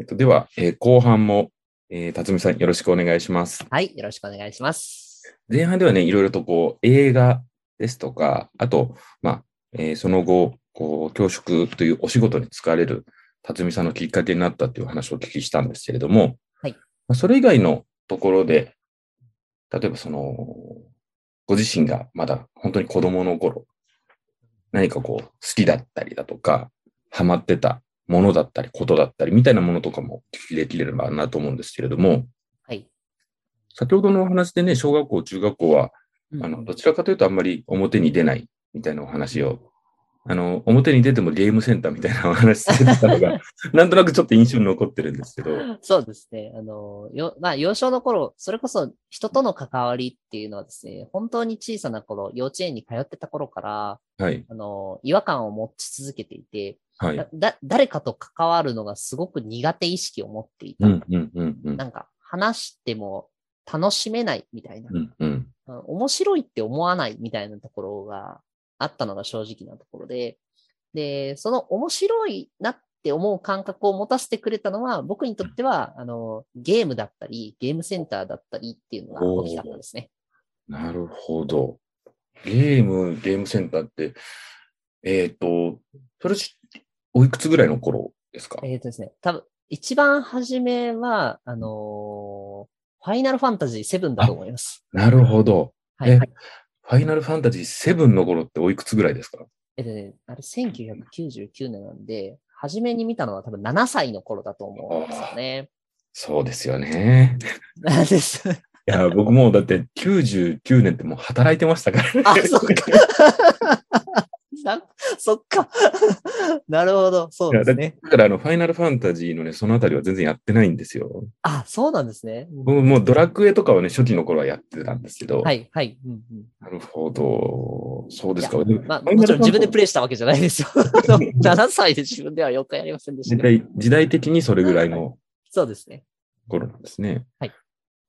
えっと、では、えー後半も、えー、辰巳さんよろしくお願いします。はい、よろしくお願いします。前半ではね、いろいろとこう、映画ですとか、あと、まあ、えーその後、こう、教職というお仕事に就かれる辰巳さんのきっかけになったっていう話をお聞きしたんですけれども、はいまあ、それ以外のところで、例えばその、ご自身がまだ本当に子供の頃、何かこう、好きだったりだとか、ハマってたものだったり、ことだったり、みたいなものとかもお聞きできればなと思うんですけれども、はい。先ほどのお話でね、小学校、中学校は、うんあの、どちらかというとあんまり表に出ないみたいなお話を、あの、表に出てもゲームセンターみたいなお話されてたのが、なんとなくちょっと印象に残ってるんですけど、そうですね。あの、よ、まあ、幼少の頃、それこそ人との関わりっていうのはですね、本当に小さな頃、幼稚園に通ってた頃から、はい、あの、違和感を持ち続けていて、はい。だ、だ誰かと関わるのがすごく苦手意識を持っていた。うん、うん、うん、うん。なんか、話しても楽しめないみたいな、うん、うん。面白いって思わないみたいなところがあったのが正直なところで、で、その面白いなって思う感覚を持たせてくれたのは、僕にとっては、あの、ゲームだったり、ゲームセンターだったりっていうのが大きかったですね。なるほど。ゲーム、ゲームセンターって、えっ、と、それし、おいくつぐらいの頃ですか？えっ、とですね、多分、一番初めは、あのーファイナルファンタジー7だと思います。なるほど。はい、えはい。ファイナルファンタジー7の頃っておいくつぐらいですか？えっとね、あれ1999年なんで、初めに見たのは多分7歳の頃だと思うんですよね。そうですよね。なんです。いや、僕もだって99年ってもう働いてましたからね。あ、そっか。な そっか。なるほど。そうですね。だからあの、ファイナルファンタジーのね、そのあたりは全然やってないんですよ。あ、そうなんですね。うん僕もうドラクエとかはね、初期の頃はやってたんですけど。はい、はい。うんうんなるほど。そうですか。まあ、もちろん自分でプレイしたわけじゃないですよ。7歳で自分では4回やりませんでした。時代時代的にそれぐらいのそうですね。頃なんですね。はい。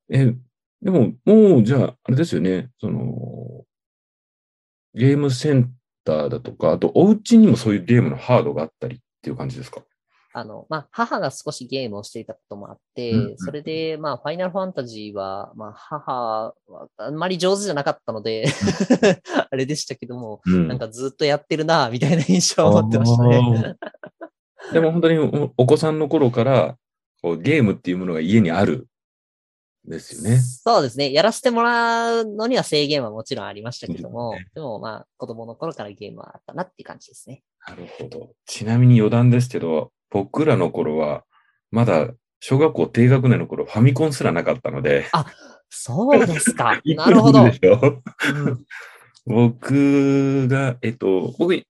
え、でも、もう、じゃあ、あれですよね。その、ゲームセンターだとか、あと、お家にもそういうゲームのハードがあったりっていう感じですか？あの、まあ、母が少しゲームをしていたこともあって、うんうんそれで、まあ、ファイナルファンタジーは、まあ、母はあんまり上手じゃなかったので、あれでしたけども、うん。なんかずっとやってるな、みたいな印象を持ってましたね。でも本当におお子さんの頃からこうゲームっていうものが家にあるんですよね。そうですね。やらせてもらうのには制限はもちろんありましたけども、そうでもまあ、子供の頃からゲームはあったなっていう感じですね。なるほど。ちなみに余談ですけど、僕らの頃はまだ小学校低学年の頃ファミコンすらなかったので。そうですか。なるほど。僕が、えっと、僕、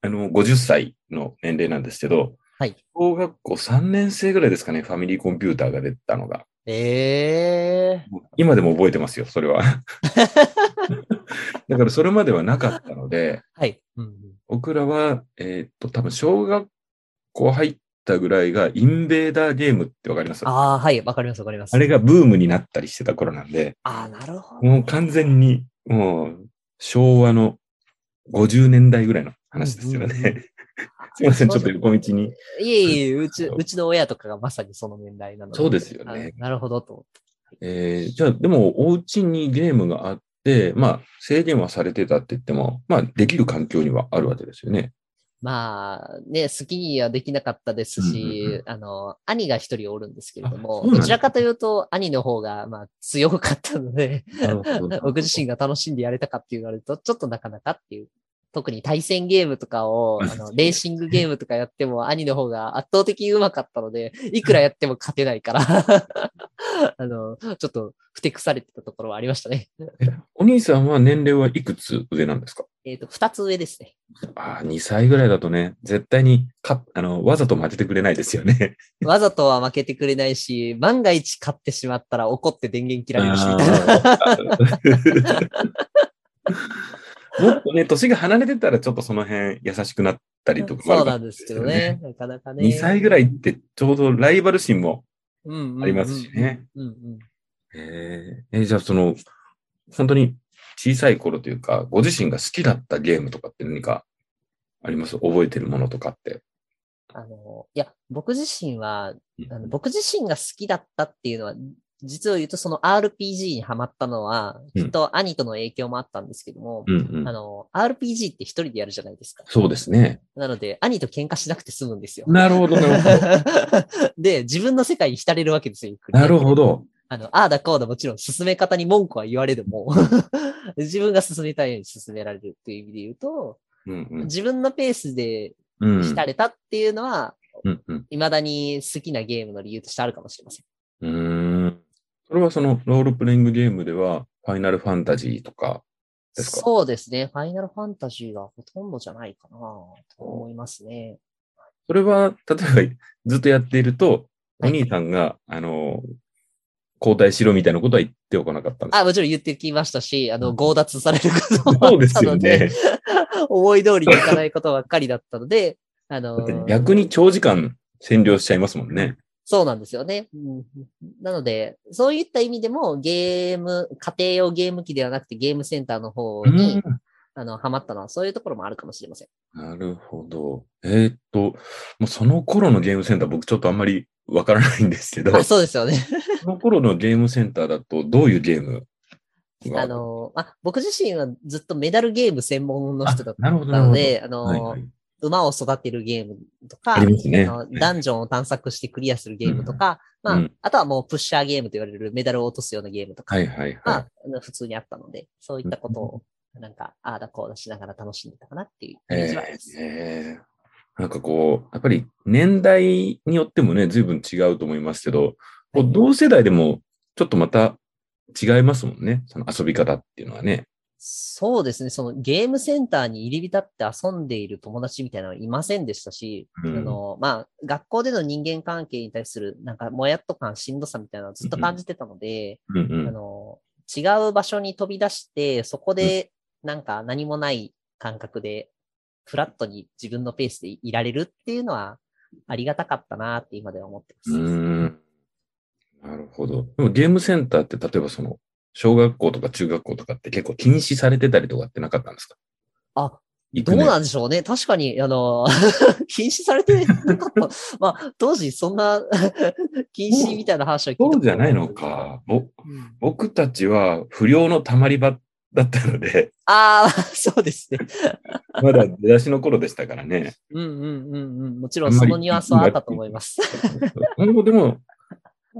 あの、50歳の年齢なんですけど、はい。小学校3年生ぐらいですかね、ファミリーコンピューターが出たのが。ええ今でも覚えてますよ、それは。だからそれまではなかったので、はい。うんうん僕らは、えーっと、多分小学校入ったぐらいがインベーダーゲームってわかります？あああ、はい。わかります、わかります。れがブームになったりしてた頃なんで、ああ、なるほど。もう完全にもう昭和の50年代ぐらいの話ですよね。すいません、ちょっと横道に。いえいえ、うち、うちの親とかがまさにその年代なので。そうですよねあなるほどと思って。えーじゃあ、でも、お家にゲームがあって、まあ、制限はされてたって言っても、まあ、できる環境にはあるわけですよね。まあ、ね、好きにはできなかったですうんうんし、あの、兄が一人おるんですけれどあも、どちらかというと、兄の方が、まあ、強かったので、僕自身が楽しんでやれたかって言われると、ちょっとなかなかっていう。特に対戦ゲームとかを、あの、レーシングゲームとかやっても、兄の方が圧倒的に上手かったので、いくらやっても勝てないから、あの、ちょっと、ふてくされてたところはありましたね。お兄さんは年齢はいくつ上なんですか？えっ、と、二つ上ですね。ああ、2歳ぐらいだとね、絶対にかあのわざと負けてくれないですよね。わざとは負けてくれないし、万が一勝ってしまったら怒って電源切られるし、みたいな。もっとね、年が離れてたらちょっとその辺優しくなったりとかもあるかもそうなんですけどね。なかなかね。2歳ぐらいってちょうどライバル心も、ありますしね。えじゃあその、本当に小さい頃というか、ご自身が好きだったゲームとかって何かあります？覚えてるものとかって。あの、いや、僕自身は、あのうん僕自身が好きだったっていうのは、実を言うとその RPG にハマったのは、うんきっと兄との影響もあったんですけども、うんうんあの、RPG って一人でやるじゃないですか。そうですね。なので、兄と喧嘩しなくて済むんですよ。なるほど、なるほど。で、自分の世界に浸れるわけですよ。ゆっくりなるほど。あの、ああだこうだもちろん進め方に文句は言われても、自分が進めたいように進められるっていう意味で言うと、うんうん自分のペースでうん。浸れたっていうのは、うんうん未だに好きなゲームの理由としてあるかもしれません。うーん。それはそのロールプレイングゲームでは、ファイナルファンタジーとかですか？そうですね。ファイナルファンタジーがほとんどじゃないかなと思いますね。それは、例えばずっとやっていると、おはい兄さんが、あの、交代しろみたいなことは言っておかなかったんですか？あ、もちろん言ってきましたし、あの、うん強奪されることもあそうですったのよねで、。思い通りにいかないことばっかりだったので、あの逆に長時間占領しちゃいますもんね。そうなんですよね。うんなので、そういった意味でもゲーム、家庭用ゲーム機ではなくてゲームセンターの方に、うんあの、ハマったのはそういうところもあるかもしれません。なるほど。えーっと、もうその頃のゲームセンター、僕ちょっとあんまりわからないんですけど、あ、そうですよね。その頃のゲームセンターだとどういうゲームがあの、あ、僕自身はずっとメダルゲーム専門の人だっ。たので、あの、はいはい馬を育てるゲームとか、ね。ダンジョンを探索してクリアするゲームとか、まあ、うんあとはもうプッシャーゲームと言われるメダルを落とすようなゲームとか、はいはいまあはい。、あの普通にあったので、そういったことを、なんか、ああだこうだしながら楽しんでたかなっていうイメージはあります。えーなんかこう、やっぱり年代によってもね、随分違うと思いますけど、こう同世代でもちょっとまた違いますもんね。その遊び方っていうのはね。そうですね。そのゲームセンターに入り浸って遊んでいる友達みたいなのはいませんでしたし、うんあの、まあ、学校での人間関係に対する、なんか、もやっと感、しんどさみたいなのをずっと感じてたので、うんうん。あの、違う場所に飛び出して、そこで、なんか何もない感覚で、フラットに自分のペースでいられるっていうのは、ありがたかったなって今では思ってます。なるほど。でもゲームセンターって例えばその、小学校とか中学校とかって結構禁止されてたりとかってなかったんですか？あ、どうなんでしょうね。確かに、あの、禁止されてなかった。まあ、当時そんな 禁止みたいな話は聞いたこそとうじゃないの。か。ぼうん僕たちは不良のたまり場だったので、ああ、そうですね。まだ出だしの頃でしたからね。うんうんうんうん。もちろんそのニュアンスはあったと思います。今後でも、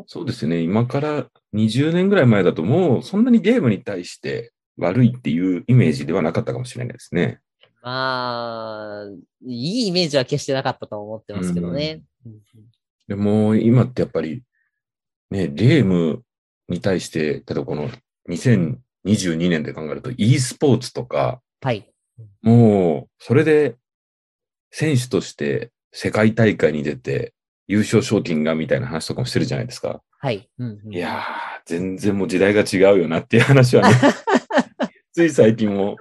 そうですね、今から20年ぐらい前だともうそんなにゲームに対して悪いっていうイメージではなかったかもしれないですね。まあ、いいイメージは決してなかったと思ってますけどね。でも今ってやっぱり、ね、ゲームに対して、例えばこの2022年で考えると e スポーツとか、はい。もうそれで選手として世界大会に出て優勝賞金がみたいな話とかもしてるじゃないですか。はい。うんうんいやー、全然もう時代が違うよなっていう話はね、つい最近も、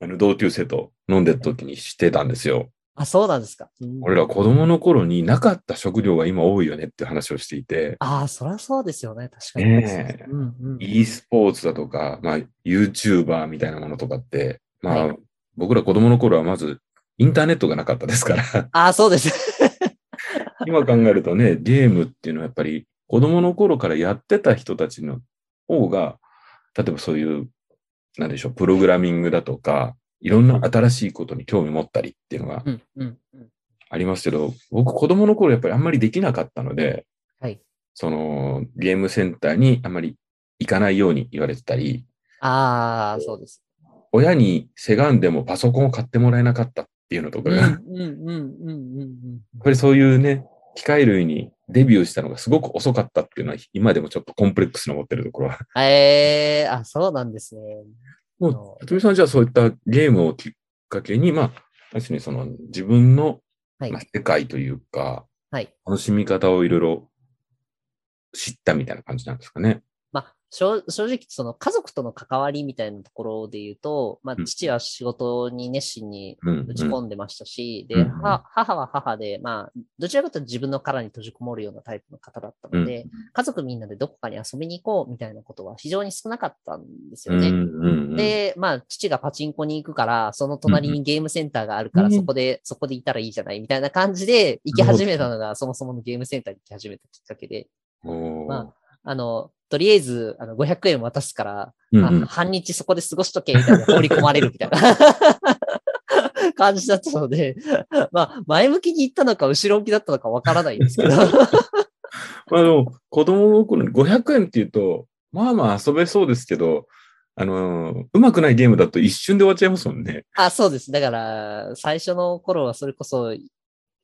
あの、同級生と飲んでた時にしてたんですよ。あ、そうなんですか。うん俺ら子供の頃になかった食料が今多いよねっていう話をしていて、ああ、そりゃそうですよね。確かに。ねえうんうん。e スポーツだとか、まあ、YouTuber みたいなものとかって、まあ、は僕ら子供の頃はまずインターネットがなかったですから、ああ、そうです。今考えるとね、ゲームっていうのはやっぱり子供の頃からやってた人たちの方が、例えばそういう、なんでしょう、プログラミングだとか、いろんな新しいことに興味持ったりっていうのが。ありますけど、僕子供の頃やっぱりあんまりできなかったので、はい。そのゲームセンターにあんまり行かないように言われてたり、ああ、そうです。親にせがんでもパソコンを買ってもらえなかったっていうのとかうんが、やっぱりそういうね、機械類にデビューしたのがすごく遅かったっていうのは、今でもちょっとコンプレックスの持ってるところは。うん。ええあ、そうなんですね。もう、辰巳さんじゃあそういったゲームをきっかけに、まあ、確かにその自分の、はいまあ、世界というか、はい。楽しみ方をいろいろ知ったみたいな感じなんですかね。まあ、正正直、その家族との関わりみたいなところで言うと、まあうん、父は仕事に熱心にうん打ち込んでましたし、で、母は母で、まあ、どちらかというと自分の殻に閉じこもるようなタイプの方だったので、家族みんなでどこかに遊びに行こうみたいなことは非常に少なかったんですよね。で、まあ、父がパチンコに行くから、その隣にゲームセンターがあるから、うん。そこで、そこでいたらいいじゃないみたいな感じで行き始めたのが、そもそものゲームセンターに行き始めたきっかけで、まあの、とりあえず、あの、500円渡すから、うんうんあ半日そこで過ごしとけ、みたいな、放り込まれるみたいな 感じだったので、まあ、前向きに行ったのか、後ろ向きだったのかわからないんですけど、まあでも、子供の頃に500円って言うと、まあまあ遊べそうですけど、あのー、うまくないゲームだと一瞬で終わっちゃいますもんね。あ、そうです。だから、最初の頃はそれこそ、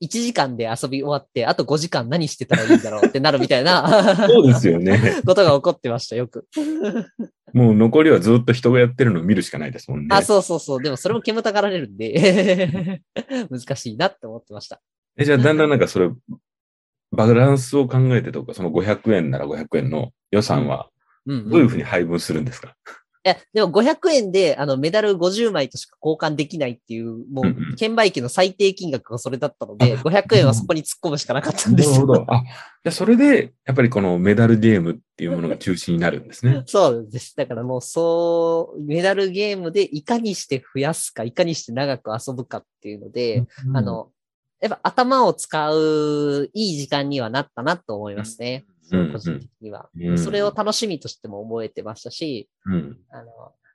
1時間で遊び終わって、あと5時間何してたらいいんだろうってなるみたいなそうですよね。ことが起こってました、よく。もう残りはずっと人がやってるのを見るしかないですもんね。あ、そうそうそう。でもそれも煙たがられるんで、難しいなって思ってました。えじゃあだんだんなんかそれ、バランスを考えてとか、その500円なら500円の予算はうん、うん。どういうふうに配分するんですか、いや、でも500円で、あの、メダル50枚としか交換できないっていう、もうんうんう、券売機の最低金額がそれだったので、500円はそこに突っ込むしかなかったんですよ。。なるほど。あ、じゃあそれで、やっぱりこのメダルゲームっていうものが中心になるんですね そうです。だからもう、そう、メダルゲームでいかにして増やすか、いかにして長く遊ぶかっていうので、あ、の、やっぱ頭を使ういい時間にはなったなと思いますね。うん個人的には、うんそれを楽しみとしても覚えてましたし、うん。あの、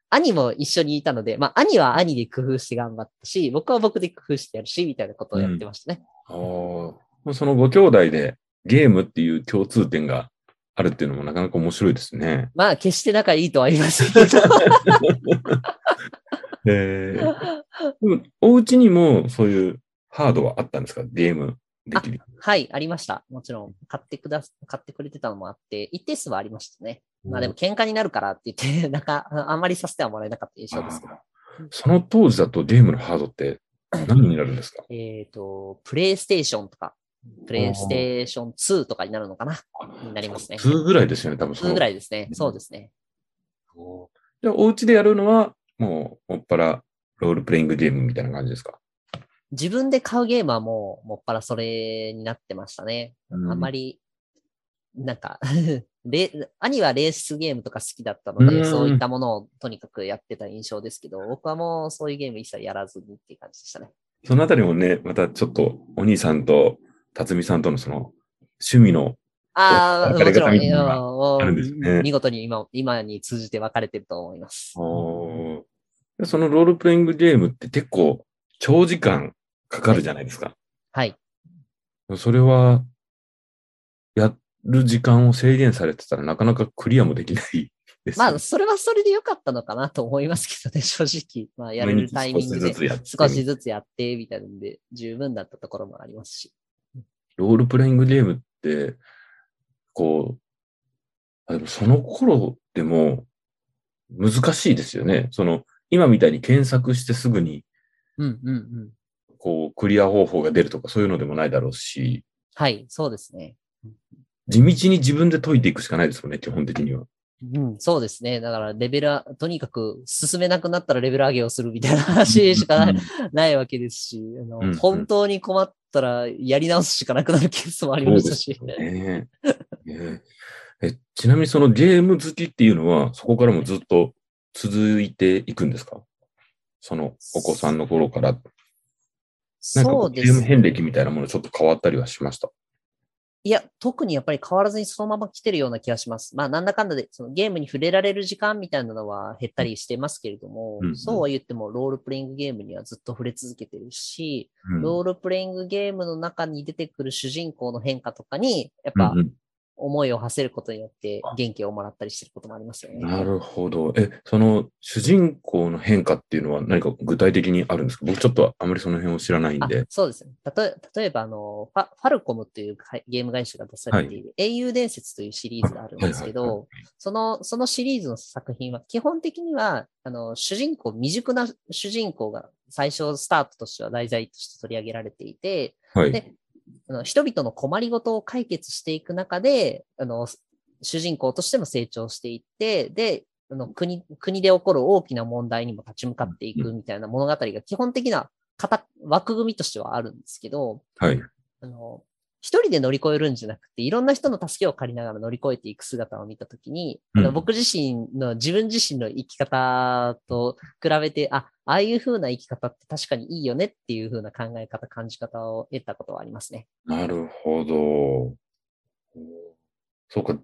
兄も一緒にいたので、まあ、兄は兄で工夫して頑張ったし、僕は僕で工夫してやるし、みたいなことをやってましたね。ああ。そのご兄弟でゲームっていう共通点があるっていうのもなかなか面白いですね。まあ、決して仲いいとは言いませんけど。えー、お家にもそういうハードはあったんですか？ゲームできる。はい、ありました。もちろん、買ってくだ、買ってくれてたのもあって、一定数はありましたね。まあでも、喧嘩になるからって言って、なんか、あんまりさせてはもらえなかった印象ですけど。その当時だとゲームのハードって 何になるんですか？えっ、と、プレイステーションとか、プレイステーション2とかになるのかなになりますね。2ぐらいですよね、多分その。2ぐらいですね。そうですね。じゃあ、お家でやるのは、もう、もっぱら、ロールプレイングゲームみたいな感じですか？自分で買うゲームはもう、もっぱらそれになってましたね。うんあんまり、なんか レ、兄はレースゲームとか好きだったので、うんそういったものをとにかくやってた印象ですけど、僕はもうそういうゲーム一切やらずにっていう感じでしたね。そのあたりもね、またちょっと、お兄さんと、辰巳さんとのその、趣味の、ああ、もちろんね見事に今、今に通じて分かれてると思います。でそのロールプレイングゲームって結構、長時間かかるじゃないですか。はい。それは、やる時間を制限されてたらなかなかクリアもできないですまあ、それはそれで良かったのかなと思いますけどね、正直。まあ、やれるタイミングで少しずつやって少しずつやって、みたいなんで、十分だったところもありますし。ロールプレイングゲームって、こう、あでもその頃でも難しいですよね。その、今みたいに検索してすぐに、うんうんうん。こう、クリア方法が出るとかそういうのでもないだろうし、はい、そうですね。地道に自分で解いていくしかないですよね、基本的には。うん、そうですね。だから、レベルは、とにかく進めなくなったらレベル上げをするみたいな話しかない,、わけですし、あのうんうん本当に困ったらやり直すしかなくなるケースもありましたし。ねえちなみにそのゲーム好きっていうのは、そこからもずっと続いていくんですか？そのお子さんの頃から。そこうですね。うゲーム遍歴みたいなものちょっと変わったりはしました？いや、特にやっぱり変わらずにそのまま来てるような気がします。まあ、なんだかんだで、そのゲームに触れられる時間みたいなのは減ったりしてますけれども、うんうんそうは言っても、ロールプレイングゲームにはずっと触れ続けてるし、うんロールプレイングゲームの中に出てくる主人公の変化とかに、やっぱ思いを馳せることによって元気をもらったりしてることもありますよね。なるほど。え、その主人公の変化っていうのは何か具体的にあるんですか？僕ちょっとあまりその辺を知らないんあで。そうですね。たとえ例えば、あのファ、ファルコムというかゲーム会社が出されている、英雄伝説というシリーズがあるんですけど、その、そのシリーズの作品は、基本的には、あの、主人公、未熟な主人公が最初スタートとしては題材として取り上げられていて、はい。であの人々の困りごとを解決していく中で、あの、主人公としても成長していって、で、あの国、国で起こる大きな問題にも立ち向かっていくみたいな物語が基本的な型枠組みとしてはあるんですけど、はい。あの、一人で乗り越えるんじゃなくて、いろんな人の助けを借りながら乗り越えていく姿を見たときに、うん僕自身の、自分自身の生き方と比べて、あ、ああいう風な生き方って確かにいいよねっていう風な考え方、感じ方を得たことはありますね。なるほど。そうか。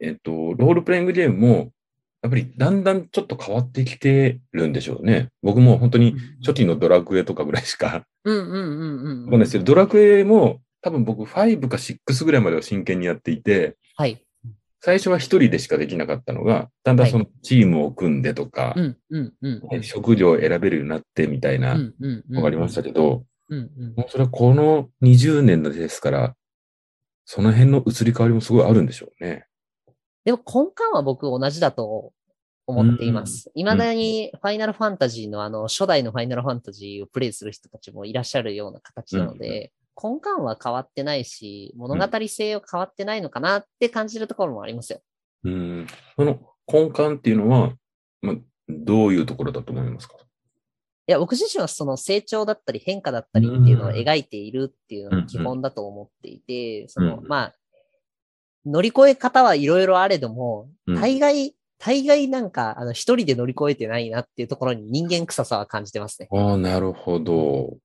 えっと、ロールプレイングゲームも、やっぱりだんだんちょっと変わってきてるんでしょうね。僕も本当に初期のドラクエとかぐらいしかうんうんうんうんわかんないですけど、ドラクエも多分僕5か6ぐらいまでは真剣にやっていて、はい。最初は一人でしかできなかったのが、だんだんそのチームを組んでとかう、んうんうんうん。職業を選べるようになってみたいなうんうんうんのがありましたけど、うんうんもうそれはこの20年ですから、その辺の移り変わりもすごいあるんでしょうね。でも根幹は僕同じだと思っています。未だにファイナルファンタジーのあの初代のファイナルファンタジーをプレイする人たちもいらっしゃるような形なので、根幹は変わってないし、物語性は変わってないのかなって感じるところもありますよ。うん。その根幹っていうのは、まあ、どういうところだと思いますか？いや、僕自身はその成長だったり変化だったりっていうのを描いているっていうのが基本だと思っていて、そのう、んまあ、乗り越え方はいろいろあれども、うん大概、大概なんか、あの、一人で乗り越えてないなっていうところに人間臭さは感じてますね。ああ、なるほど。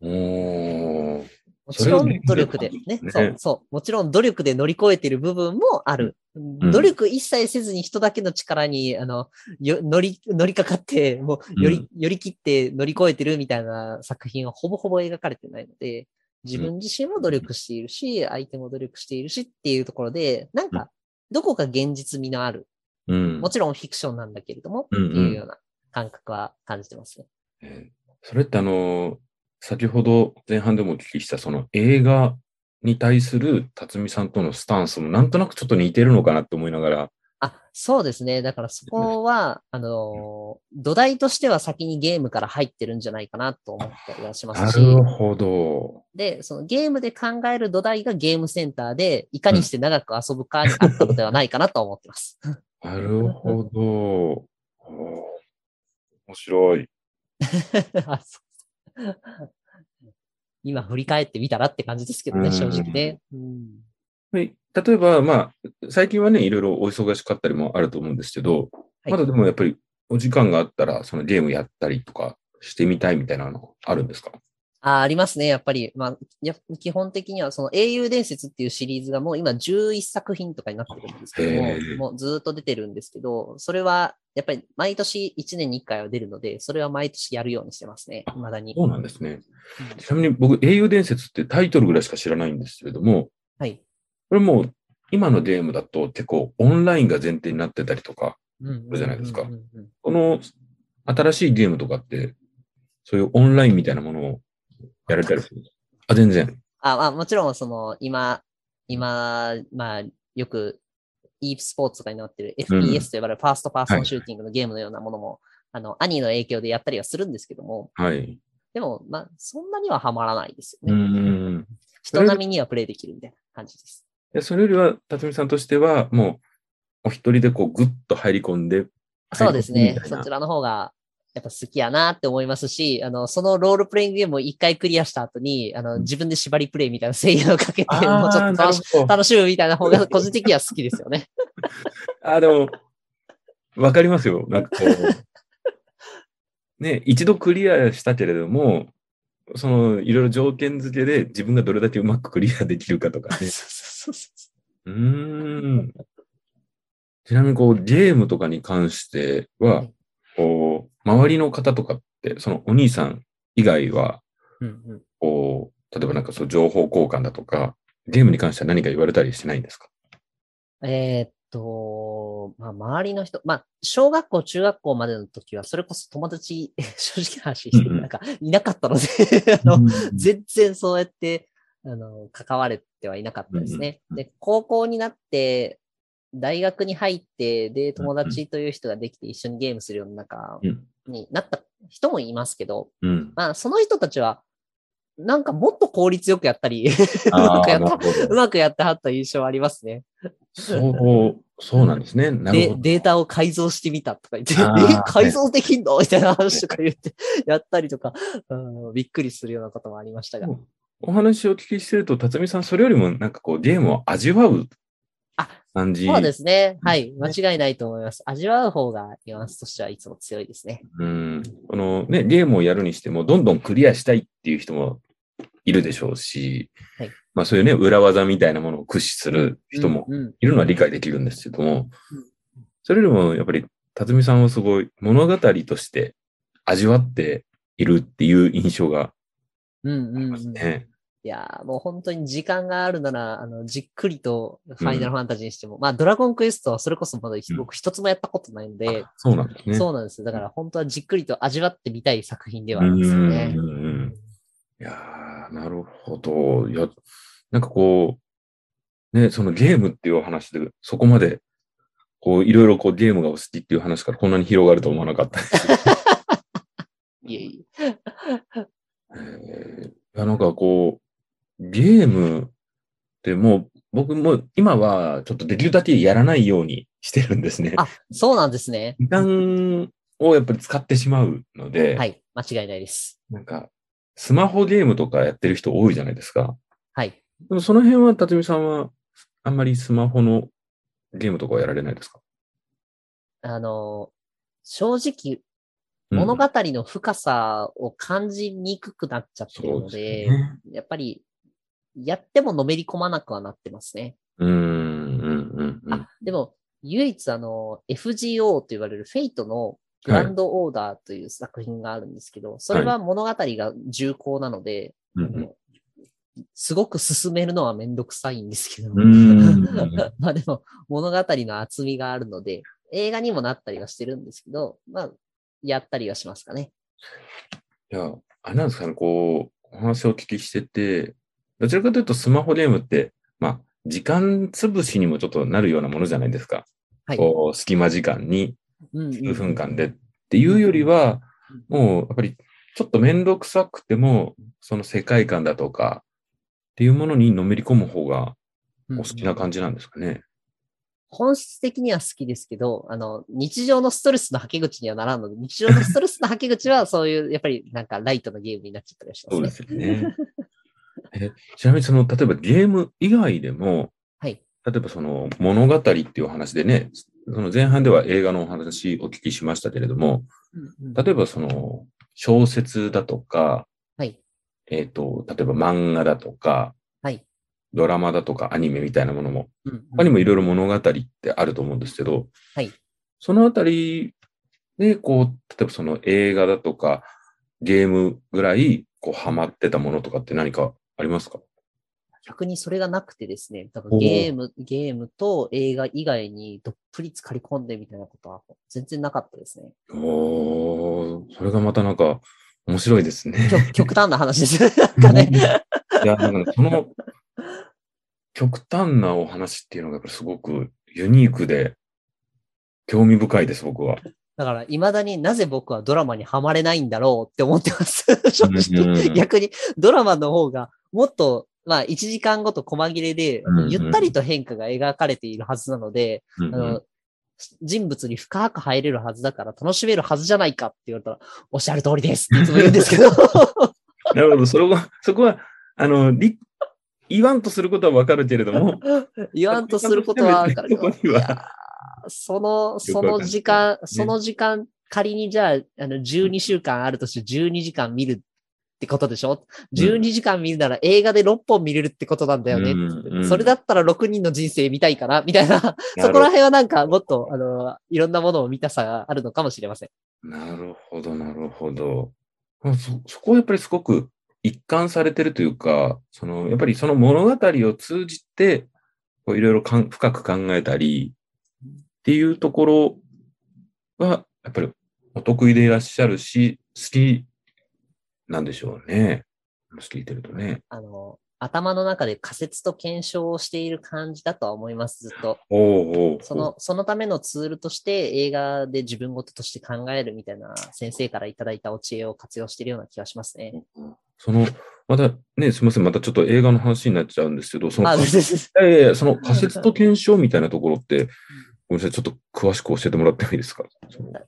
もちろん努力でねねそう、そう。もちろん努力で乗り越えてる部分もある。ん努力一切せずに人だけの力に、あの、よ乗り、乗りかかって、もう、より、寄り切って乗り越えてるみたいな作品はほぼほぼ描かれてないので、自分自身も努力しているし、相手も努力しているしっていうところで、なんか、どこか現実味のある、うん。もちろんフィクションなんだけれども、ってうんうんいうような感覚は感じてますね。えーそれってあの、先ほど前半でもお聞きしたその映画に対する辰巳さんとのスタンスもなんとなくちょっと似てるのかなって思いながら、あ、そうですね。だからそこは、あのー、土台としては先にゲームから入ってるんじゃないかなと思ったりはしますし、なるほど。で、そのゲームで考える土台がゲームセンターで、いかにして長く遊ぶかにあったのではないかなと思ってます。なるほど。面白い。あそう 今振り返ってみたらって感じですけどね、うん。正直ね。例えば、まあ、最近はね、いろいろお忙しかったりもあると思うんですけど、はい。まだでもやっぱりお時間があったら、そのゲームやったりとかしてみたいみたいなのあるんですか？あありますね、やっぱり。まあ、や基本的には、その英雄伝説っていうシリーズがもう今11作品とかになってるんですけども、もうずーっと出てるんですけど、それはやっぱり毎年1年に1回は出るので、それは毎年やるようにしてますね、未だに。そうなんですね。ちなみに僕、英雄伝説ってタイトルぐらいしか知らないんですけれども、はい。これもう今のゲームだと結構オンラインが前提になってたりとか、うんれじゃないですかうんうんうんこの新しいゲームとかって、そういうオンラインみたいなものをやられたりする？あ、全然。あ、まあ、もちろん、その、今、今、まあ、よく e スポーツとかになってるうん FPS と呼ばれるファーストパーソはいンシューティングのゲームのようなものも、あの、兄の影響でやったりはするんですけども、はい。でも、まあ、そんなにはハマらないですうよね。ん。人並みにはプレイできるみたいな感じです。でそれよりは、辰巳さんとしては、もう、お一人でこう、ぐっと入り込んで、そうですねそちらの方が、やっぱ好きやなって思いますし、あの、そのロールプレイングゲームを一回クリアした後に、あの、自分で縛りプレイみたいな制限をかけて、もうちょっと楽しし楽しむみたいな方が個人的には好きですよね。あー、でも、わかりますよ。なんかこう、ね、一度クリアしたけれども、その、いろいろ条件付けで自分がどれだけうまくクリアできるかとかそうね。そうそうん。ちなみに、こう、ゲームとかに関しては、こう、周りの方とかって、そのお兄さん以外は、うんうん。こう、例えばなんかそう、情報交換だとか、ゲームに関しては何か言われたりしてないんですか？えーっと、まあ、周りの人、まあ、小学校、中学校までの時は、それこそ友達、正直な話して、うんうん。なんか、いなかったので、あの、全然そうやって、あの、関われてはいなかったですね。うんうん。で、高校になって、大学に入って、で、友達という人ができて一緒にゲームするような中うんになった人もいますけど、うん。まあ、その人たちは、なんかもっと効率よくやったり、うあまくやった、う。まくやってはった印象ありますね。そう、そうなんですね。で。データを改造してみたとか言って、え、改造できんの？みたいな話とか言って、やったりとか、うんびっくりするようなこともありましたが。お話をお聞きしてると、辰巳さん、それよりもなんかこう、ゲームを味わうあ感じ。そうですね。はい。間違いないと思います。味わう方がニュアンスとしてはいつも強いですね。うん。このね、ゲームをやるにしても、どんどんクリアしたいっていう人もいるでしょうし、はいまあそういうね、裏技みたいなものを駆使する人もいるのは理解できるんですけどもうん、それよりもやっぱり、辰巳さんはすごい物語として味わっているっていう印象がうんうんうん。ね。いやーもう本当に時間があるなら、あの、じっくりとファイナルファンタジーにしても、まあ、ドラゴンクエストはそれこそまだうん僕一つもやったことないので、そうなんですね。そうなんですよ。だから本当はじっくりと味わってみたい作品ではあるんですよねうん。うんうんいやー、なるほど。いや、なんかこう、ね、そのゲームっていうお話で、そこまで、こう、いろいろこうゲームがお好きっていう話からこんなに広がると思わなかったです。いえいえ。えーいや、なんかこう、ゲームってもう、僕も今はちょっとできるだけやらないようにしてるんですね。あ、そうなんですね。時間をやっぱり使ってしまうので、はい。間違いないです。なんか、スマホゲームとかやってる人多いじゃないですか。はい。でもその辺は、辰巳さんは、あんまりスマホのゲームとかはやられないですか？あの、正直、うん物語の深さを感じにくくなっちゃってるのそうで、ですねやっぱり、やってものめり込まなくはなってますね。うーん、うん、うん、うん。あ、でも、唯一あの、FGO と言われるフェイトのグランドオーダーという作品があるんですけど、それは物語が重厚なので、うんあのすごく進めるのはめんどくさいんですけど、まあでも物語の厚みがあるので、映画にもなったりはしてるんですけど、まあ、やったりはしますかね。いや、あれなんですかね、こう、お話をお聞きしてて、どちらかというとスマホゲームって、まあ、時間潰しにもちょっとなるようなものじゃないですか。はい。こう、隙間時間に数分間でっていうよりは、もう、やっぱり、ちょっとめんどくさくても、その世界観だとか、っていうものにのめり込む方がお好きな感じなんですかね。本質的には好きですけど、あの、日常のストレスの吐き口にはならんので、日常のストレスの吐き口はそういう、やっぱりなんかライトなゲームになっちゃったりはしますそうね。ですよね。えちなみにその、例えばゲーム以外でも、はい。例えばその物語っていうお話でね、その前半では映画のお話お聞きしましたけれども、うんうん例えばその小説だとか、はい。えっ、と、例えば漫画だとか、はい。ドラマだとかアニメみたいなものも、うんうん他にもいろいろ物語ってあると思うんですけど、はい。そのあたりで、こう、例えばその映画だとか、ゲームぐらい、こう、ハマってたものとかって何かありますか？逆にそれがなくてですね、多分ゲーム、ゲームと映画以外にどっぷり浸かり込んでみたいなことは全然なかったですね。おー、それがまたなんか、面白いですね。極極端な話ですね。なんかね。いや、なんかその、極端なお話っていうのがやっぱりすごくユニークで、興味深いです、僕は。だから、未だになぜ僕はドラマにはまれないんだろうって思ってます。逆に、ドラマの方がもっと、まあ、1時間ごと細切れで、うんうん。ゆったりと変化が描かれているはずなので、うんあの、人物に深く入れるはずだから楽しめるはずじゃないかって言われたら、おっしゃる通りですっていつも言うんですけど。なるほど、それは、そこは、あの、り言わんとすることはわかるけれども、言わんとすることはわかる その、その時間、その時間、仮にじゃあ、あの、12週間あるとして12時間見るってことでしょ ?12 時間見るなら映画で6本見れるってことなんだよね。うんうんそれだったら6人の人生見たいかな？みたいな、そこら辺はなんかもっと、あの、いろんなものを見たさがあるのかもしれません。なるほど、なるほど。あそ、そこはやっぱりすごく一貫されてるというか、その、やっぱりその物語を通じて、こういろいろかん深く考えたり、っていうところが、やっぱりお得意でいらっしゃるし、好きなんでしょうね。話聞いてるとね。あの、頭の中で仮説と検証をしている感じだとは思います、ずっと。おうおうその、そのためのツールとして映画で自分事として考えるみたいな先生からいただいたお知恵を活用しているような気がしますね。そのまたね、すみません。またちょっと映画の話になっちゃうんですけど、その、いやいやその仮説と検証みたいなところって、ごめんなさい。ちょっと詳しく教えてもらってもいいですか？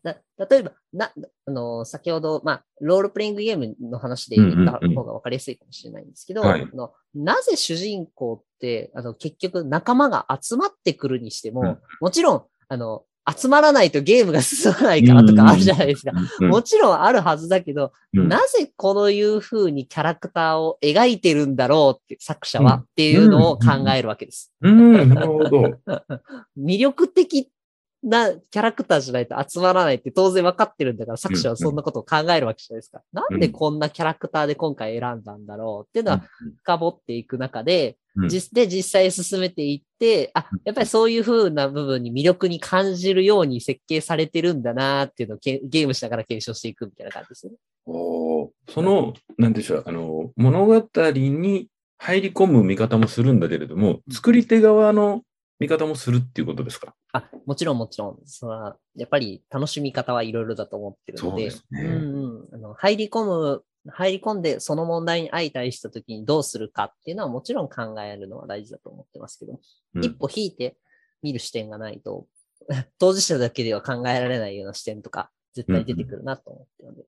例えば、な、あの、先ほど、まあ、ロールプレイングゲームの話で言った方が分かりやすいかもしれないんですけど、はい。あのなぜ主人公って、あの、結局仲間が集まってくるにしても、うん。もちろん、あの、集まらないとゲームが進まないからとかあるじゃないですか。うんもちろんあるはずだけど、うんなぜこのいう風にキャラクターを描いてるんだろうって、作者は、うんっていうのを考えるわけです。うん、なるほど。魅力的なキャラクターじゃないと集まらないって当然分かってるんだから、作者はそんなことを考えるわけじゃないですか。なんでこんなキャラクターで今回選んだんだろうっていうのは深掘っていく中で、で実際進めていって、あ、やっぱりそういう風な部分に魅力に感じるように設計されてるんだなっていうのをけゲームしながら検証していくみたいな感じですね。おー。その、なんでしょう、あの、物語に入り込む見方もするんだけれども、作り手側の見方もするっていうことですか？あ、もちろんもちろん、それはやっぱり楽しみ方はいろいろだと思ってるので、そうんうん。あの入り込む、入り込んでその問題に相対したときにどうするかっていうのはもちろん考えるのは大事だと思ってますけど、うん。一歩引いて見る視点がないと、当事者だけでは考えられないような視点とか絶対出てくるなと思ってるので、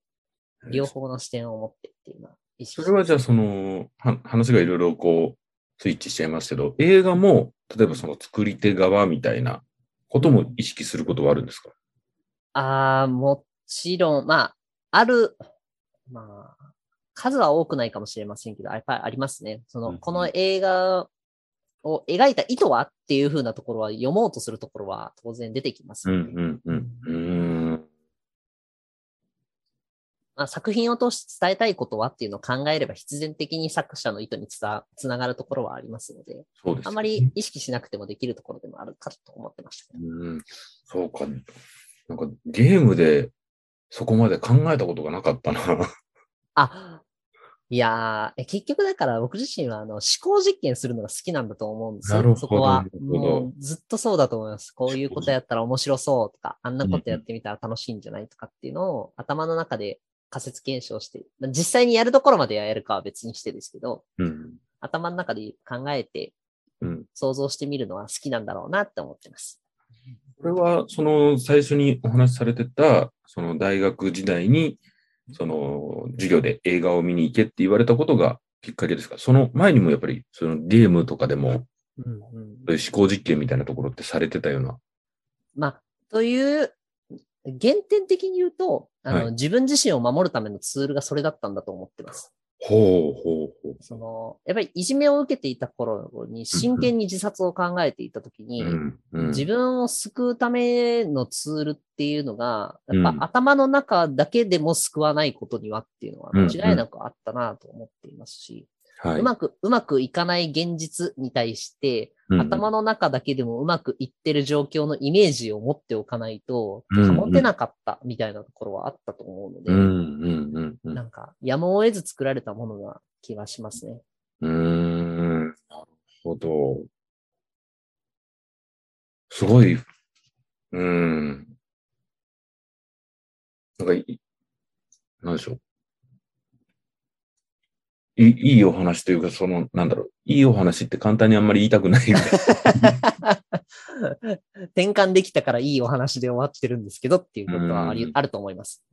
両方の視点を持ってっていうのは意識それはじゃあ、その、は話がいろいろこう、スイッチしちゃいますけど、映画も、例えばその作り手側みたいなことも意識することはあるんですか？ああ、もちろん、まあ、ある、まあ、数は多くないかもしれませんけど、やっぱりありますね。その、うんこの映画を描いた意図はっていう風なところは、読もうとするところは当然出てきますね、んうんうん。うーん。まあ、作品を通して伝えたいことはっていうのを考えれば、必然的に作者の意図につなつながるところはありますので、です、ね。あまり意識しなくてもできるところでもあるかと思ってました。うん、そうか。なんかゲームでそこまで考えたことがなかったな。あ、いやーえ結局だから僕自身はあの思考実験するのが好きなんだと思うんですよ。なるほどそこはもうずっとそうだと思います。こういうことやったら面白そうとか、あんなことやってみたら楽しいんじゃないとかっていうのを頭の中で仮説検証して、実際にやるところまでやるかは別にしてですけど、うん。頭の中で考えてうん。想像してみるのは好きなんだろうなって思ってます。これは、その最初にお話しされてた、その大学時代に、その授業で映画を見に行けって言われたことがきっかけですか？その前にもやっぱり、そのゲームとかでも、思考実験みたいなところってされてたような。まあ、という、原点的に言うと、あの、はい自分自身を守るためのツールがそれだったんだと思ってます。ほうほうほう。その、やっぱりいじめを受けていた頃に真剣に自殺を考えていたときに、うんうん、自分を救うためのツールっていうのが、やっぱうん頭の中だけでも救わないことにはっていうのはうん間違いなくあったなと思っていますし、はいうまく、うまくいかない現実に対して、うん頭の中だけでもうまくいってる状況のイメージを持っておかないと、うん保てなかったみたいなところはあったと思うので、うんうん。なんか、やむを得ず作られたものな気がしますね。うーん、なるほど。すごい、うーん。なんかなんでしょう。いいいいお話というか、その、なんだろう。いいお話って簡単にあんまり言いたくない 転換できたからいいお話で終わってるんですけどっていうことはありうん。あると思います。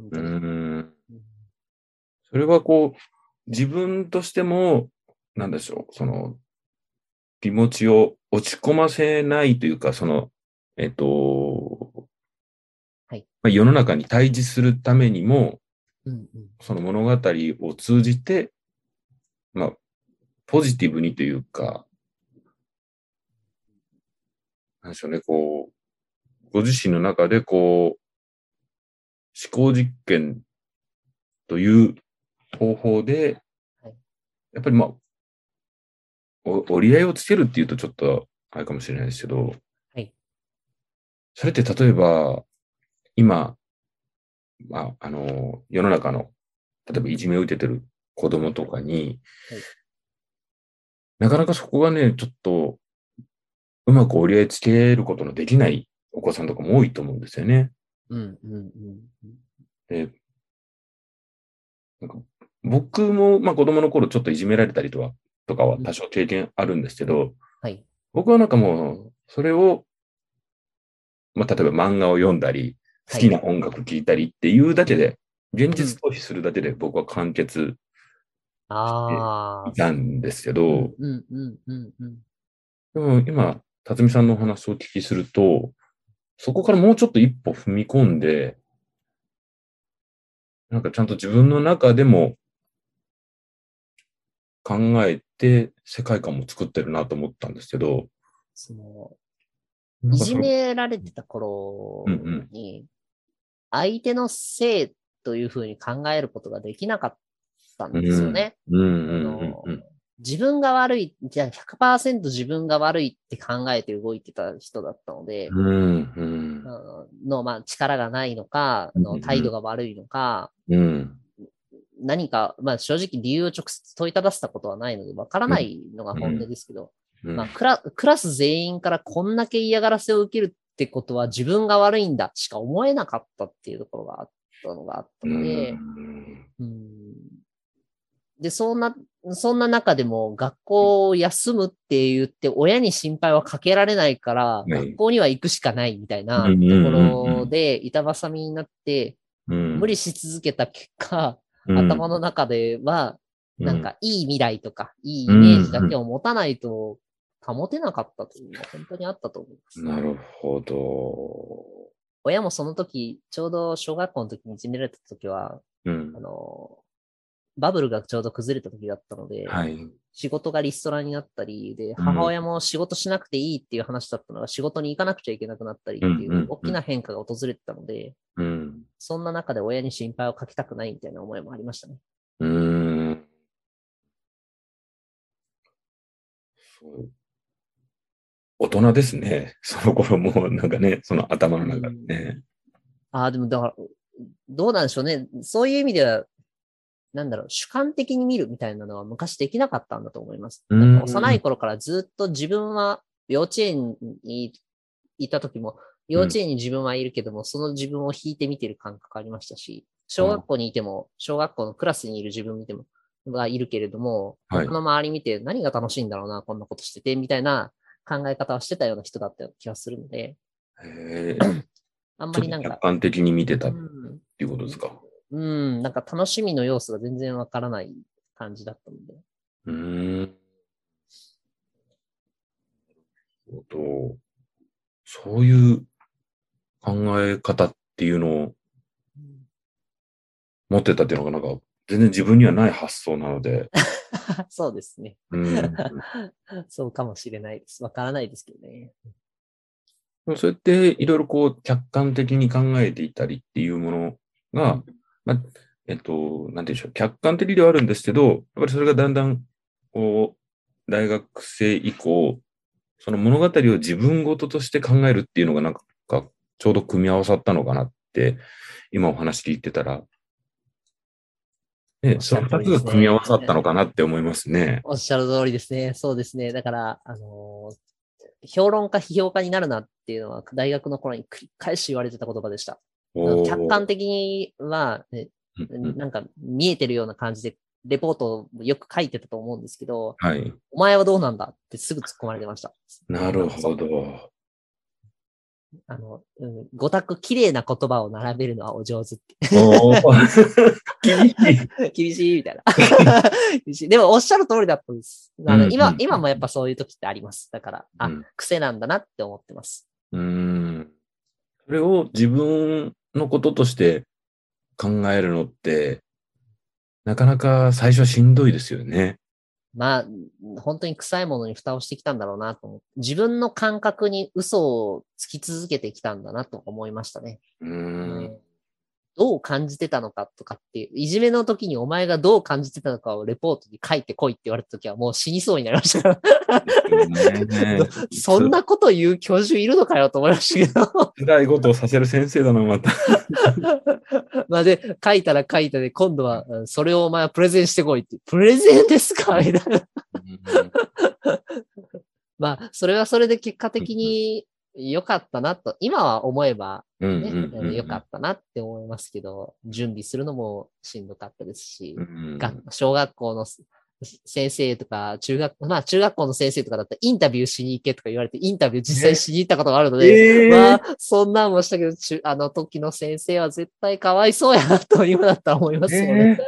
それはこう、自分としても、なんでしょう、その、気持ちを落ち込ませないというか、その、えっと、はい。まあ、世の中に対峙するためにも、うんうん。その物語を通じて、まあ、ポジティブにというか、なんでしょうね、こう、ご自身の中でこう、思考実験という方法ではい、やっぱりまあ、お折り合いをつけるっていうとちょっとあれかもしれないですけど、はい。それって例えば、今、まあ、あの、世の中の、例えばいじめを受けてる子供とかに、はいなかなかそこがね、ちょっと、うまく折り合いつけることのできないお子さんとかも多いと思うんですよね。うんうんうんうんで、なんか僕も、まあ子供の頃ちょっといじめられたりとは、とかは多少経験あるんですけど、はい。僕はなんかもう、それを、まあ例えば漫画を読んだり、好きな音楽聴いたりっていうだけで、現実逃避するだけで僕は完結ああ。したんですけうど。でも今、辰巳さんのお話をお聞きすると、そこからもうちょっと一歩踏み込んで、なんかちゃんと自分の中でも考えて世界観も作ってるなと思ったんですけど、その、ないじめられてた頃に、相手のせいというふうに考えることができなかったんですよね。自分が悪い、じゃあ100%自分が悪いって考えて動いてた人だったので、うんうん。あのの、まあ、力がないのか、あの態度が悪いのか、うん。何か、まあ、正直理由を直接問いただせたことはないので、わからないのが本音ですけど、うん。まあ、クラ、クラス全員からこんだけ嫌がらせを受けるってことは自分が悪いんだしか思えなかったっていうところがあったのがあったので、うんで、そんな、そんな中でも学校を休むって言って親に心配はかけられないから、い学校には行くしかないみたいなところで板挟みになって、うん無理し続けた結果、うん頭の中では、うんなんかいい未来とか、いいイメージだけを持たないと保てなかったというのは本当にあったと思います。なるほど。親もその時、ちょうど小学校の時にいじめられた時は、うんあ。の、バブルがちょうど崩れた時だったので、はい。仕事がリストラになったり、で、母親も仕事しなくていいっていう話だったのが仕事に行かなくちゃいけなくなったりっていう大きな変化が訪れてたので、うん。そんな中で親に心配をかけたくないみたいな思いもありましたね。うーん。そう。大人ですね。その頃もうなんかね、その頭の中でね。ああ、でもだから、どうなんでしょうね。そういう意味では、なんだろう、主観的に見るみたいなのは昔できなかったんだと思います。うんなんか幼い頃からずっと自分は幼稚園にいた時も、幼稚園に自分はいるけども、その自分を引いて見てる感覚ありましたし、小学校にいても、小学校のクラスにいる自分見ても、はいるけれども、はい他の周り見て何が楽しいんだろうな、こんなことしてて、みたいな考え方をしてたような人だったような気がするので、へえ。あんまりなんか、と客観的に見てたっうんていうことですか？うん、なんか楽しみの要素が全然わからない感じだったので。うーん。なるほど。そういう考え方っていうのを持ってたっていうのがなんか全然自分にはない発想なので。そうですね。うん。そうかもしれないです。わからないですけどね。そうやっていろいろこう客観的に考えていたりっていうものが、まあ、えっと、なんていうんでしょう、客観的ではあるんですけど、やっぱりそれがだんだん、こう、大学生以降、その物語を自分ごととして考えるっていうのがなんか、ちょうど組み合わさったのかなって、今お話聞いてたら、ね、その二つが組み合わさったのかなって思いますね。おっしゃる通りですね。そうですね。だから、あのー評論家、批評家になるなっていうのは、大学の頃に繰り返し言われてた言葉でした。客観的には、なんか見えてるような感じで、レポートをよく書いてたと思うんですけど、はい。お前はどうなんだってすぐ突っ込まれてました。なるほど。あの、うん、五択綺麗な言葉を並べるのはお上手って。厳しい。厳しいみたいな。厳しいでもおっしゃる通りだったんです。あのうん今うん、今もやっぱそういう時ってあります。だから、あ、うん癖なんだなって思ってます。うーん。それを自分のこととして考えるのって、なかなか最初はしんどいですよね。まあ、本当に臭いものに蓋をしてきたんだろうなと思って、自分の感覚に嘘をつき続けてきたんだなと思いましたね。うーん。どう感じてたのかとかっていう、いじめの時にお前がどう感じてたのかをレポートに書いてこいって言われた時はもう死にそうになりましたから。ね そんなこと言う教授いるのかよと思いましたけど。辛いことをさせる先生だな、また。まあで、書いたら書いたで、今度は、うんそれをお前はプレゼンしてこいって。プレゼンですか？みたいな。まあ、それはそれで結果的に、良かったなと、今は思えばうんね、うんうんうん良かったなって思いますけど、準備するのもしんどかったですし、うんが小学校の先生とか、中学、まあ中学校の先生とかだったらインタビューしに行けとか言われて、インタビュー実際しに行ったことがあるので、えーまあ、そんなんもしたけど、中あの時の先生は絶対かわいそうやなと今だったら思いますよね。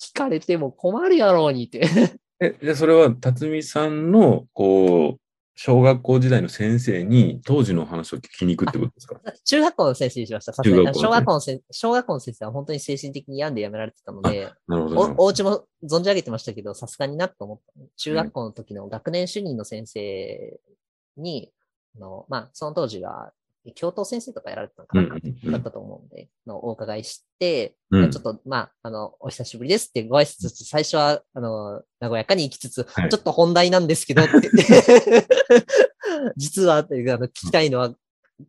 聞かれても困るやろうにって。え、で、それは、辰巳さんの、こう、小学校時代の先生に当時の話を聞きに行くってことですか？中学校の先生にしました。さすがに中学校の小学校の先小学校の先生は本当に精神的に病んで辞められてたので、なるほど。おお家も存じ上げてましたけど、さすがになと思った。中学校の時の学年主任の先生に、あのまあ、その当時は、教頭先生とかやられてたのかな、だったと思うんで、のお伺いして、うんちょっと、まあ、あの、お久しぶりですってご挨拶して、最初は、あの、和やかに行きつつ、はいちょっと本題なんですけどって 実は、あの聞きたいのは、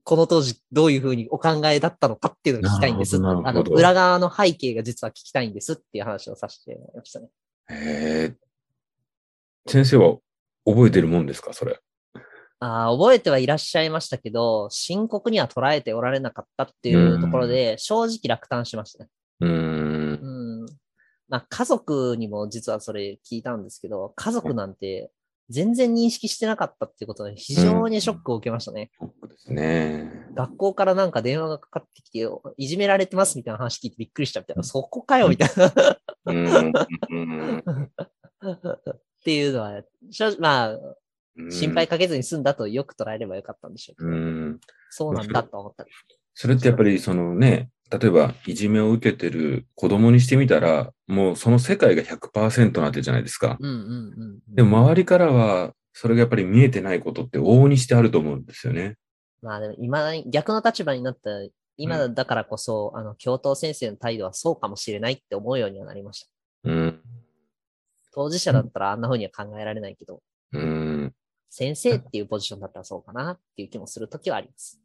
この当時どういうふうにお考えだったのかっていうのを聞きたいんです。あの、裏側の背景が実は聞きたいんですっていう話をさせてもらいましたね。へえ。先生は覚えてるもんですかそれ。あー覚えてはいらっしゃいましたけど、深刻には捉えておられなかったっていうところで、正直落胆しましたね。うーん。うん。まあ、家族にも実はそれ聞いたんですけど、家族なんて全然認識してなかったっていうことで非常にショックを受けましたね。ショックですね。学校からなんか電話がかかってきて、いじめられてますみたいな話聞いてびっくりしたみたいな、そこかよみたいな。うーん。うん っていうのは、正直まあ、うん心配かけずに済んだとよく捉えればよかったんでしょうけど、うん。そうなんだと思った。それってやっぱりそのね、例えばいじめを受けてる子供にしてみたら、もうその世界が100%なわけじゃないですか。うんうんうん。でも周りからは、それがやっぱり見えてないことって往々にしてあると思うんですよね。まあでも今、逆の立場になった今だからこそ、あの、教頭先生の態度はそうかもしれないって思うようにはなりました。うん。当事者だったらあんな風には考えられないけど、うん。先生っていうポジションだったらそうかなっていう気もするときはあります。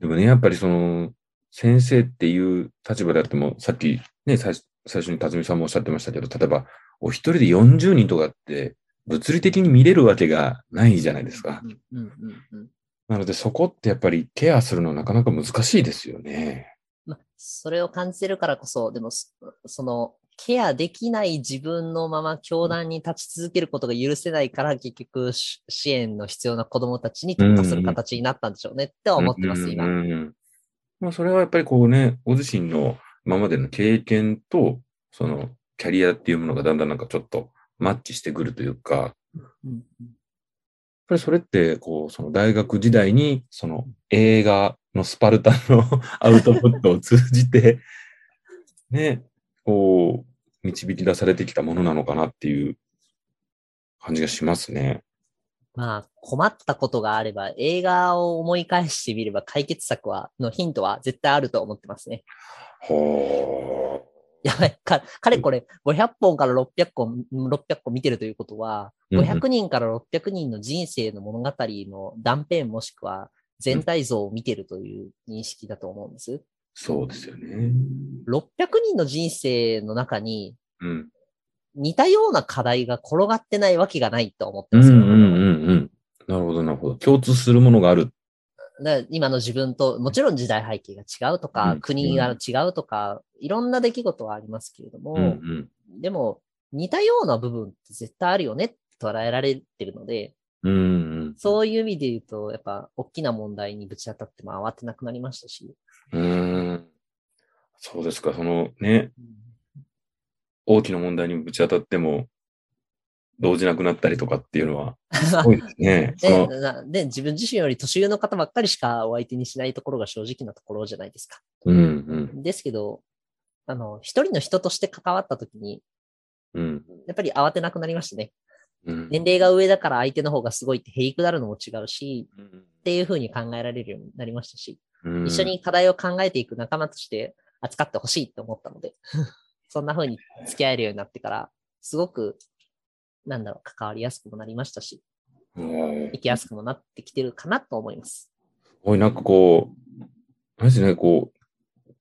でもね、やっぱりその、先生っていう立場であっても、さっきね、最初に辰巳さんもおっしゃってましたけど、例えば、お一人で40人とかって、物理的に見れるわけがないじゃないですか。なので、そこってやっぱりケアするのなかなか難しいですよね。まあ、それを感じてるからこそ、でもそ、その、ケアできない自分のまま教団に立ち続けることが許せないから、結局し支援の必要な子供たちに特化する形になったんでしょうねっては思ってます、今。まあ、それはやっぱりこうね、ご自身の今までの経験と、その、キャリアっていうものがだんだんなんかちょっとマッチしてくるというか、やっうんぱりそれって、こう、その大学時代に、その映画のスパルタの アウトプットを通じて、ね、こう、導き出されてきたものなのかなっていう感じがしますね。まあ、困ったことがあれば、映画を思い返してみれば解決策は、のヒントは絶対あると思ってますね。ほやばい、か、かれこれ500本から600本、600個見てるということは、うんうん500人から600人の人生の物語の断片もしくは全体像を見てるという認識だと思うんです。そうですよね。600人の人生の中にうん。似たような課題が転がってないわけがないと思ってますよ。うんうんうんうん。なるほど、なるほど。共通するものがある。だ今の自分と、もちろん時代背景が違うとか、うん国が違うとか、いろんな出来事はありますけれども、うんうん。でも似たような部分って絶対あるよねって捉えられてるので、うんうん。そういう意味で言うと、やっぱ大きな問題にぶち当たっても慌てなくなりましたし、うーん。そうですか。そのね、大きな問題にぶち当たっても、動じなくなったりとかっていうのは、すごいですね。で自分自身より年上の方ばっかりしかお相手にしないところが正直なところじゃないですか。うんですけど、あの、一人の人として関わった時に、うん。うん。やっぱり慌てなくなりましたね。うん年齢が上だから相手の方がすごいってへりくだるのも違うし、うんっていうふうに考えられるようになりましたし、うん一緒に課題を考えていく仲間として扱ってほしいって思ったので、そんな風に付き合えるようになってから、すごく、なんだろう、関わりやすくもなりましたし、うん生きやすくもなってきてるかなと思います。すごいなんかこう、あれですね、こう、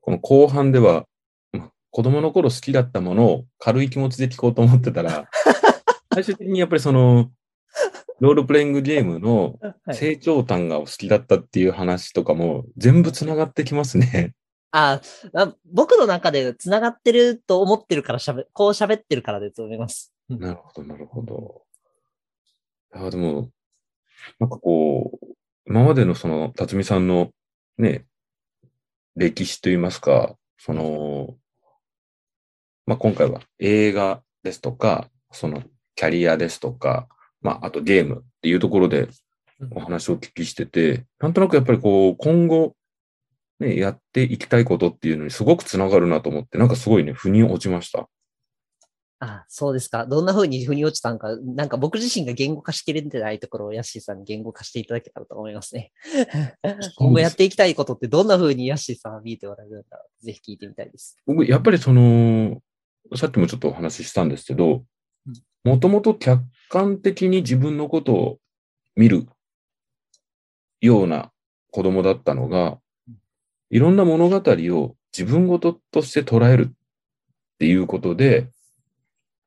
この後半では、ま子供の頃好きだったものを軽い気持ちで聞こうと思ってたら、最終的にやっぱりその、ロールプレイングゲームのはい、成長譚がお好きだったっていう話とかも全部つながってきますね。ああ僕の中で繋がってると思ってるから喋、こう喋ってるからだと思います。うんなるほど、なるほど。いや、でも、なんかこう、今までのその、辰巳さんのね、歴史といいますか、その、まあ、今回は映画ですとか、そのキャリアですとか、まあ、あとゲームっていうところでお話をお聞きしてて、なんとなくやっぱりこう、今後、ね、やっていきたいことっていうのにすごくつながるなと思って、なんかすごいね、腑に落ちました。あそうですか。どんな風に腑に落ちたんか、なんか僕自身が言語化しきれてないところをヤッシーさんに言語化していただけたらと思いますね。今後やっていきたいことってどんな風にヤッシーさんは見えておられるんだろうぜひ聞いてみたいです。僕、やっぱりその、さっきもちょっとお話ししたんですけどうん、もともと客観的に自分のことを見るような子供だったのがうん、いろんな物語を自分ごととして捉えるっていうことで、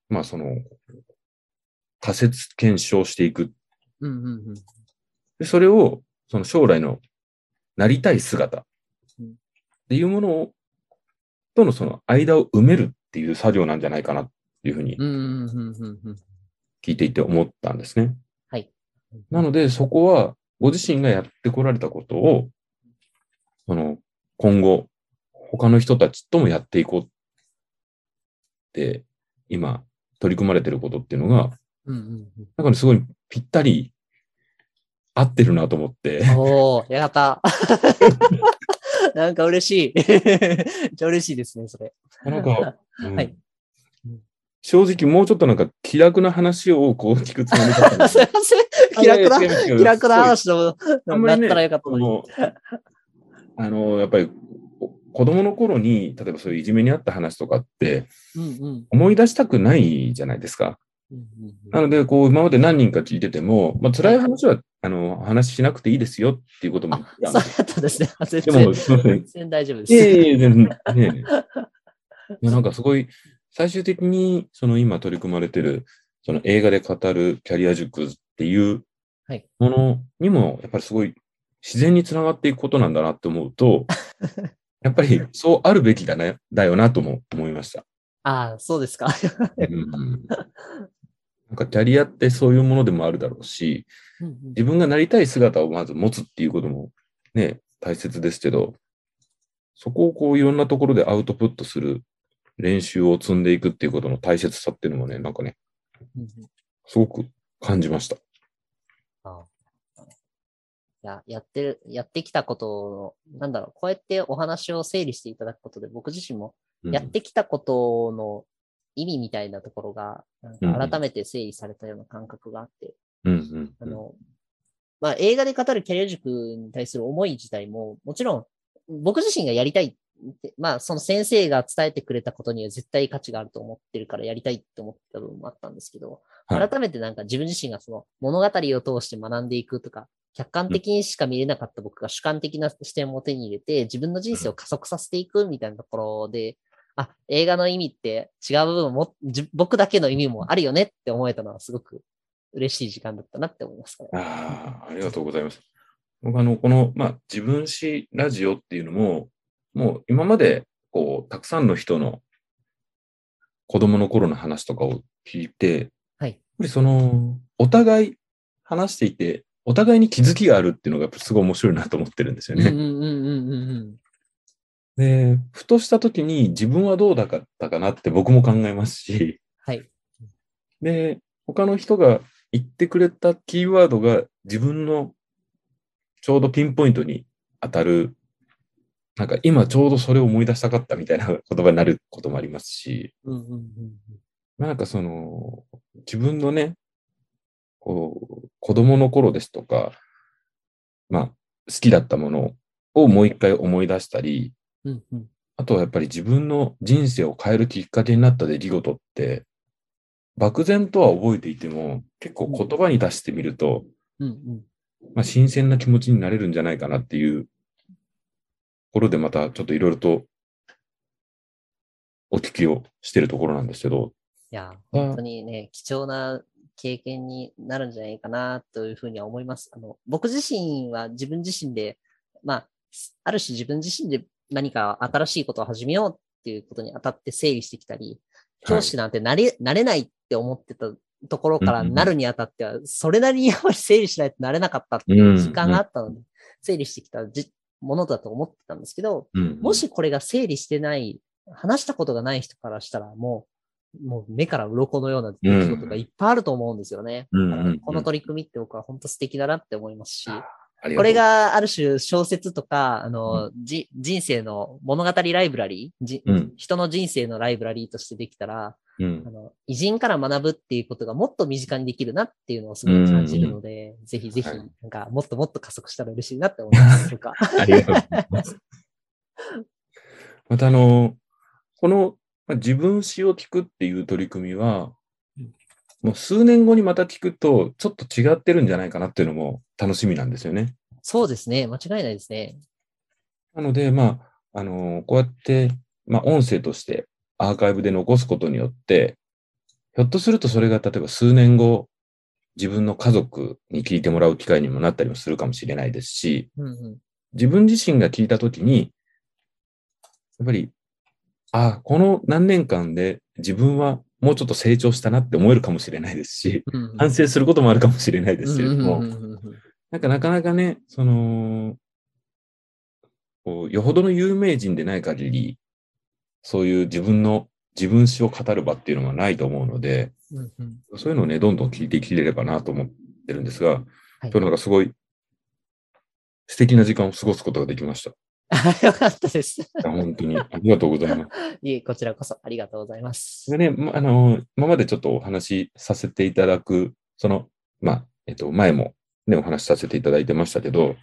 まあその、仮説検証していく。うんうんうん。でそれを、その将来のなりたい姿うんっていうものを、とのその間を埋めるっていう作業なんじゃないかなっていうふうに聞いていて思ったんですね。はい。なので、そこはご自身がやってこられたことを、その、今後、他の人たちともやっていこうって、今、取り組まれてることっていうのが、うんうんなんかね、すごいぴったり合ってるなと思ってうん。、おー、やった。なんか嬉しい。めっちゃ嬉しいですね、それ。なんか、うんはい正直もうちょっとなんか気楽な話をこう聞くつもりだったんです すいません。気楽な、気楽な話の、だっあんまりねたらよかったのあの、やっぱりお子供の頃に、例えばそういういじめにあった話とかってうんうん思い出したくないじゃないですか。うんうんなので、こう、今まで何人か聞いてても、まあ、辛い話は、あの、話しなくていいですよっていうこともあ、そうやったんですね。全で然も、すみません。全然大丈夫です。いえいえ全然、ねえ。いやなんかすごい、最終的に、その今取り組まれてる、その映画で語るキャリア塾っていうはいものにも、やっぱりすごい自然につながっていくことなんだなって思うと、やっぱりそうあるべきだね、だよなとも思いました。ああ、そうですか。うんなんかキャリアってそういうものでもあるだろうし、自分がなりたい姿をまず持つっていうこともね、大切ですけど、そこをこういろんなところでアウトプットする練習を積んでいくっていうことの大切さっていうのもね、なんかね、すごく感じました。ああ。いや、やってる、やってきたことの、なんだろう、こうやってお話を整理していただくことで、僕自身もうん。やってきたことの意味みたいなところが、なんか改めて整理されたような感覚があって、あの、まあ、映画で語るキャリア塾に対する思い自体も、もちろん、僕自身がやりたいまあ、その先生が伝えてくれたことには絶対価値があると思ってるからやりたいって思ってた部分もあったんですけど、はい改めてなんか自分自身がその物語を通して学んでいくとか、客観的にしか見れなかった僕が主観的な視点を手に入れて、自分の人生を加速させていくみたいなところで、あ、映画の意味って違う部分も、じ僕だけの意味もあるよねって思えたのはすごく嬉しい時間だったなって思います。ああ、ありがとうございます。僕あの、この、まあ、自分史ラジオっていうのも、もう今まで、こう、たくさんの人の子供の頃の話とかを聞いて、はい。やっぱりその、お互い話していて、お互いに気づきがあるっていうのがやっぱすごい面白いなと思ってるんですよね。うんうんうんうんうんで、ふとした時に自分はどうだったかなって僕も考えますし、はい。で、他の人が言ってくれたキーワードが自分のちょうどピンポイントに当たる、なんか今ちょうどそれを思い出したかったみたいな言葉になることもありますし、うんうんうんまあなんかその、自分のね、こう、子供の頃ですとか、まあ、好きだったものをもう一回思い出したり、うんうん。あとはやっぱり自分の人生を変えるきっかけになった出来事って、漠然とは覚えていても、結構言葉に出してみると、うんうん。まあ、新鮮な気持ちになれるんじゃないかなっていうところでまたちょっといろいろとお聞きをしてるところなんですけど、いや、本当にね、貴重な経験になるんじゃないかなというふうには思います。あの、僕自身は自分自身で、まあ、ある種自分自身で何か新しいことを始めようっていうことにあたって整理してきたり、教師なんてなれ、なれないって思ってたところからなるにあたっては、それなりにやっぱり整理しないとなれなかったっていう時間があったので、整理してきた。じものだと思ってたんですけど、もしこれが整理してない、話したことがない人からしたらもう、もう目から鱗のような出来事がいっぱいあると思うんですよね。この取り組みって僕は本当素敵だなって思いますし、これがある種小説とか、あの、うん、じ人生の物語ライブラリー、うん、人の人生のライブラリーとしてできたら、うん、あの偉人から学ぶっていうことがもっと身近にできるなっていうのをすごい感じるので、うんうん、ぜひぜひ、なんかもっともっと加速したら嬉しいなって思います。ありがとうございます。またあの、この、まあ、自分詩を聞くっていう取り組みは、もう数年後にまた聞くと、ちょっと違ってるんじゃないかなっていうのも楽しみなんですよね。そうですね。間違いないですね。なので、まあ、あの、こうやって、まあ、音声としてアーカイブで残すことによって、ひょっとするとそれが例えば数年後、自分の家族に聞いてもらう機会にもなったりもするかもしれないですし、うんうん、自分自身が聞いたときに、やっぱり、ああ、この何年間で自分はもうちょっと成長したなって思えるかもしれないですし、うんうん、反省することもあるかもしれないですけれども、なんかなかなかね、その、こうよほどの有名人でない限り、そういう自分の自分史を語る場っていうのがないと思うので、うんうん、そういうのをね、どんどん聞いていければなと思ってるんですが、はい、今日なんかすごい素敵な時間を過ごすことができました。よかったです。本当に。ありがとうございます。いえ、こちらこそありがとうございます。でね、ま、あの、今までちょっとお話しさせていただく、その、まあ、えっと、前もね、お話しさせていただいてましたけど、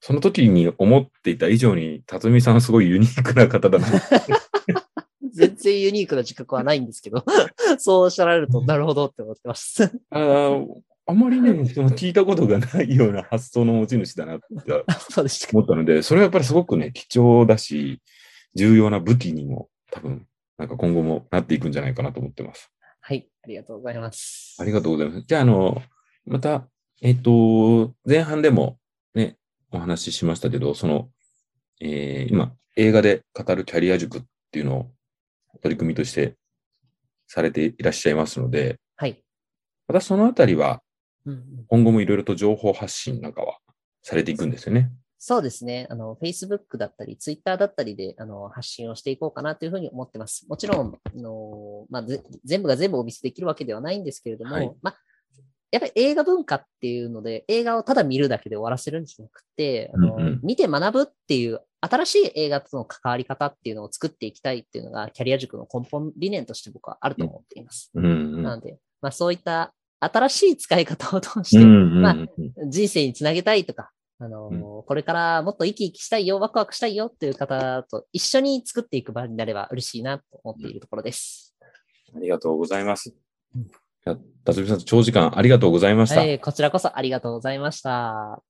その時に思っていた以上に、辰巳さんすごいユニークな方だな。全然ユニークな自覚はないんですけど、そうおっしゃられると、なるほどって思ってます。ああまりね、そ の聞いたことがないような発想の持ち主だなって 思ったので、それはやっぱりすごくね、貴重だし、重要な武器にも多分、なんか今後もなっていくんじゃないかなと思ってます。はい、ありがとうございます。ありがとうございます。じゃあ、あの、また、えっ、と、前半でもね、お話ししましたけど、その、えー、今、映画で語るキャリア塾っていうのを取り組みとしてされていらっしゃいますので、はい。またそのあたりは、今後もいろいろと情報発信なんかはされていくんですよね。そうですね。あの、Facebook だったり、Twitter だったりで、あの、発信をしていこうかなというふうに思ってます。もちろん、あの、まあ、全部が全部お見せできるわけではないんですけれども、はい、まあ、やっぱり映画文化っていうので、映画をただ見るだけで終わらせるんじゃなくて、あの、うんうん、見て学ぶっていう新しい映画との関わり方っていうのを作っていきたいっていうのが、キャリア塾の根本理念として僕はあると思っています。うんうん、なので、まあそういった新しい使い方を通して、まあ、人生につなげたいとか、あの、うん、これからもっと生き生きしたいよ、ワクワクしたいよっていう方と一緒に作っていく場になれば嬉しいなと思っているところです。ありがとうございます。うん、辰巳さん、長時間ありがとうございました。はい、こちらこそありがとうございました。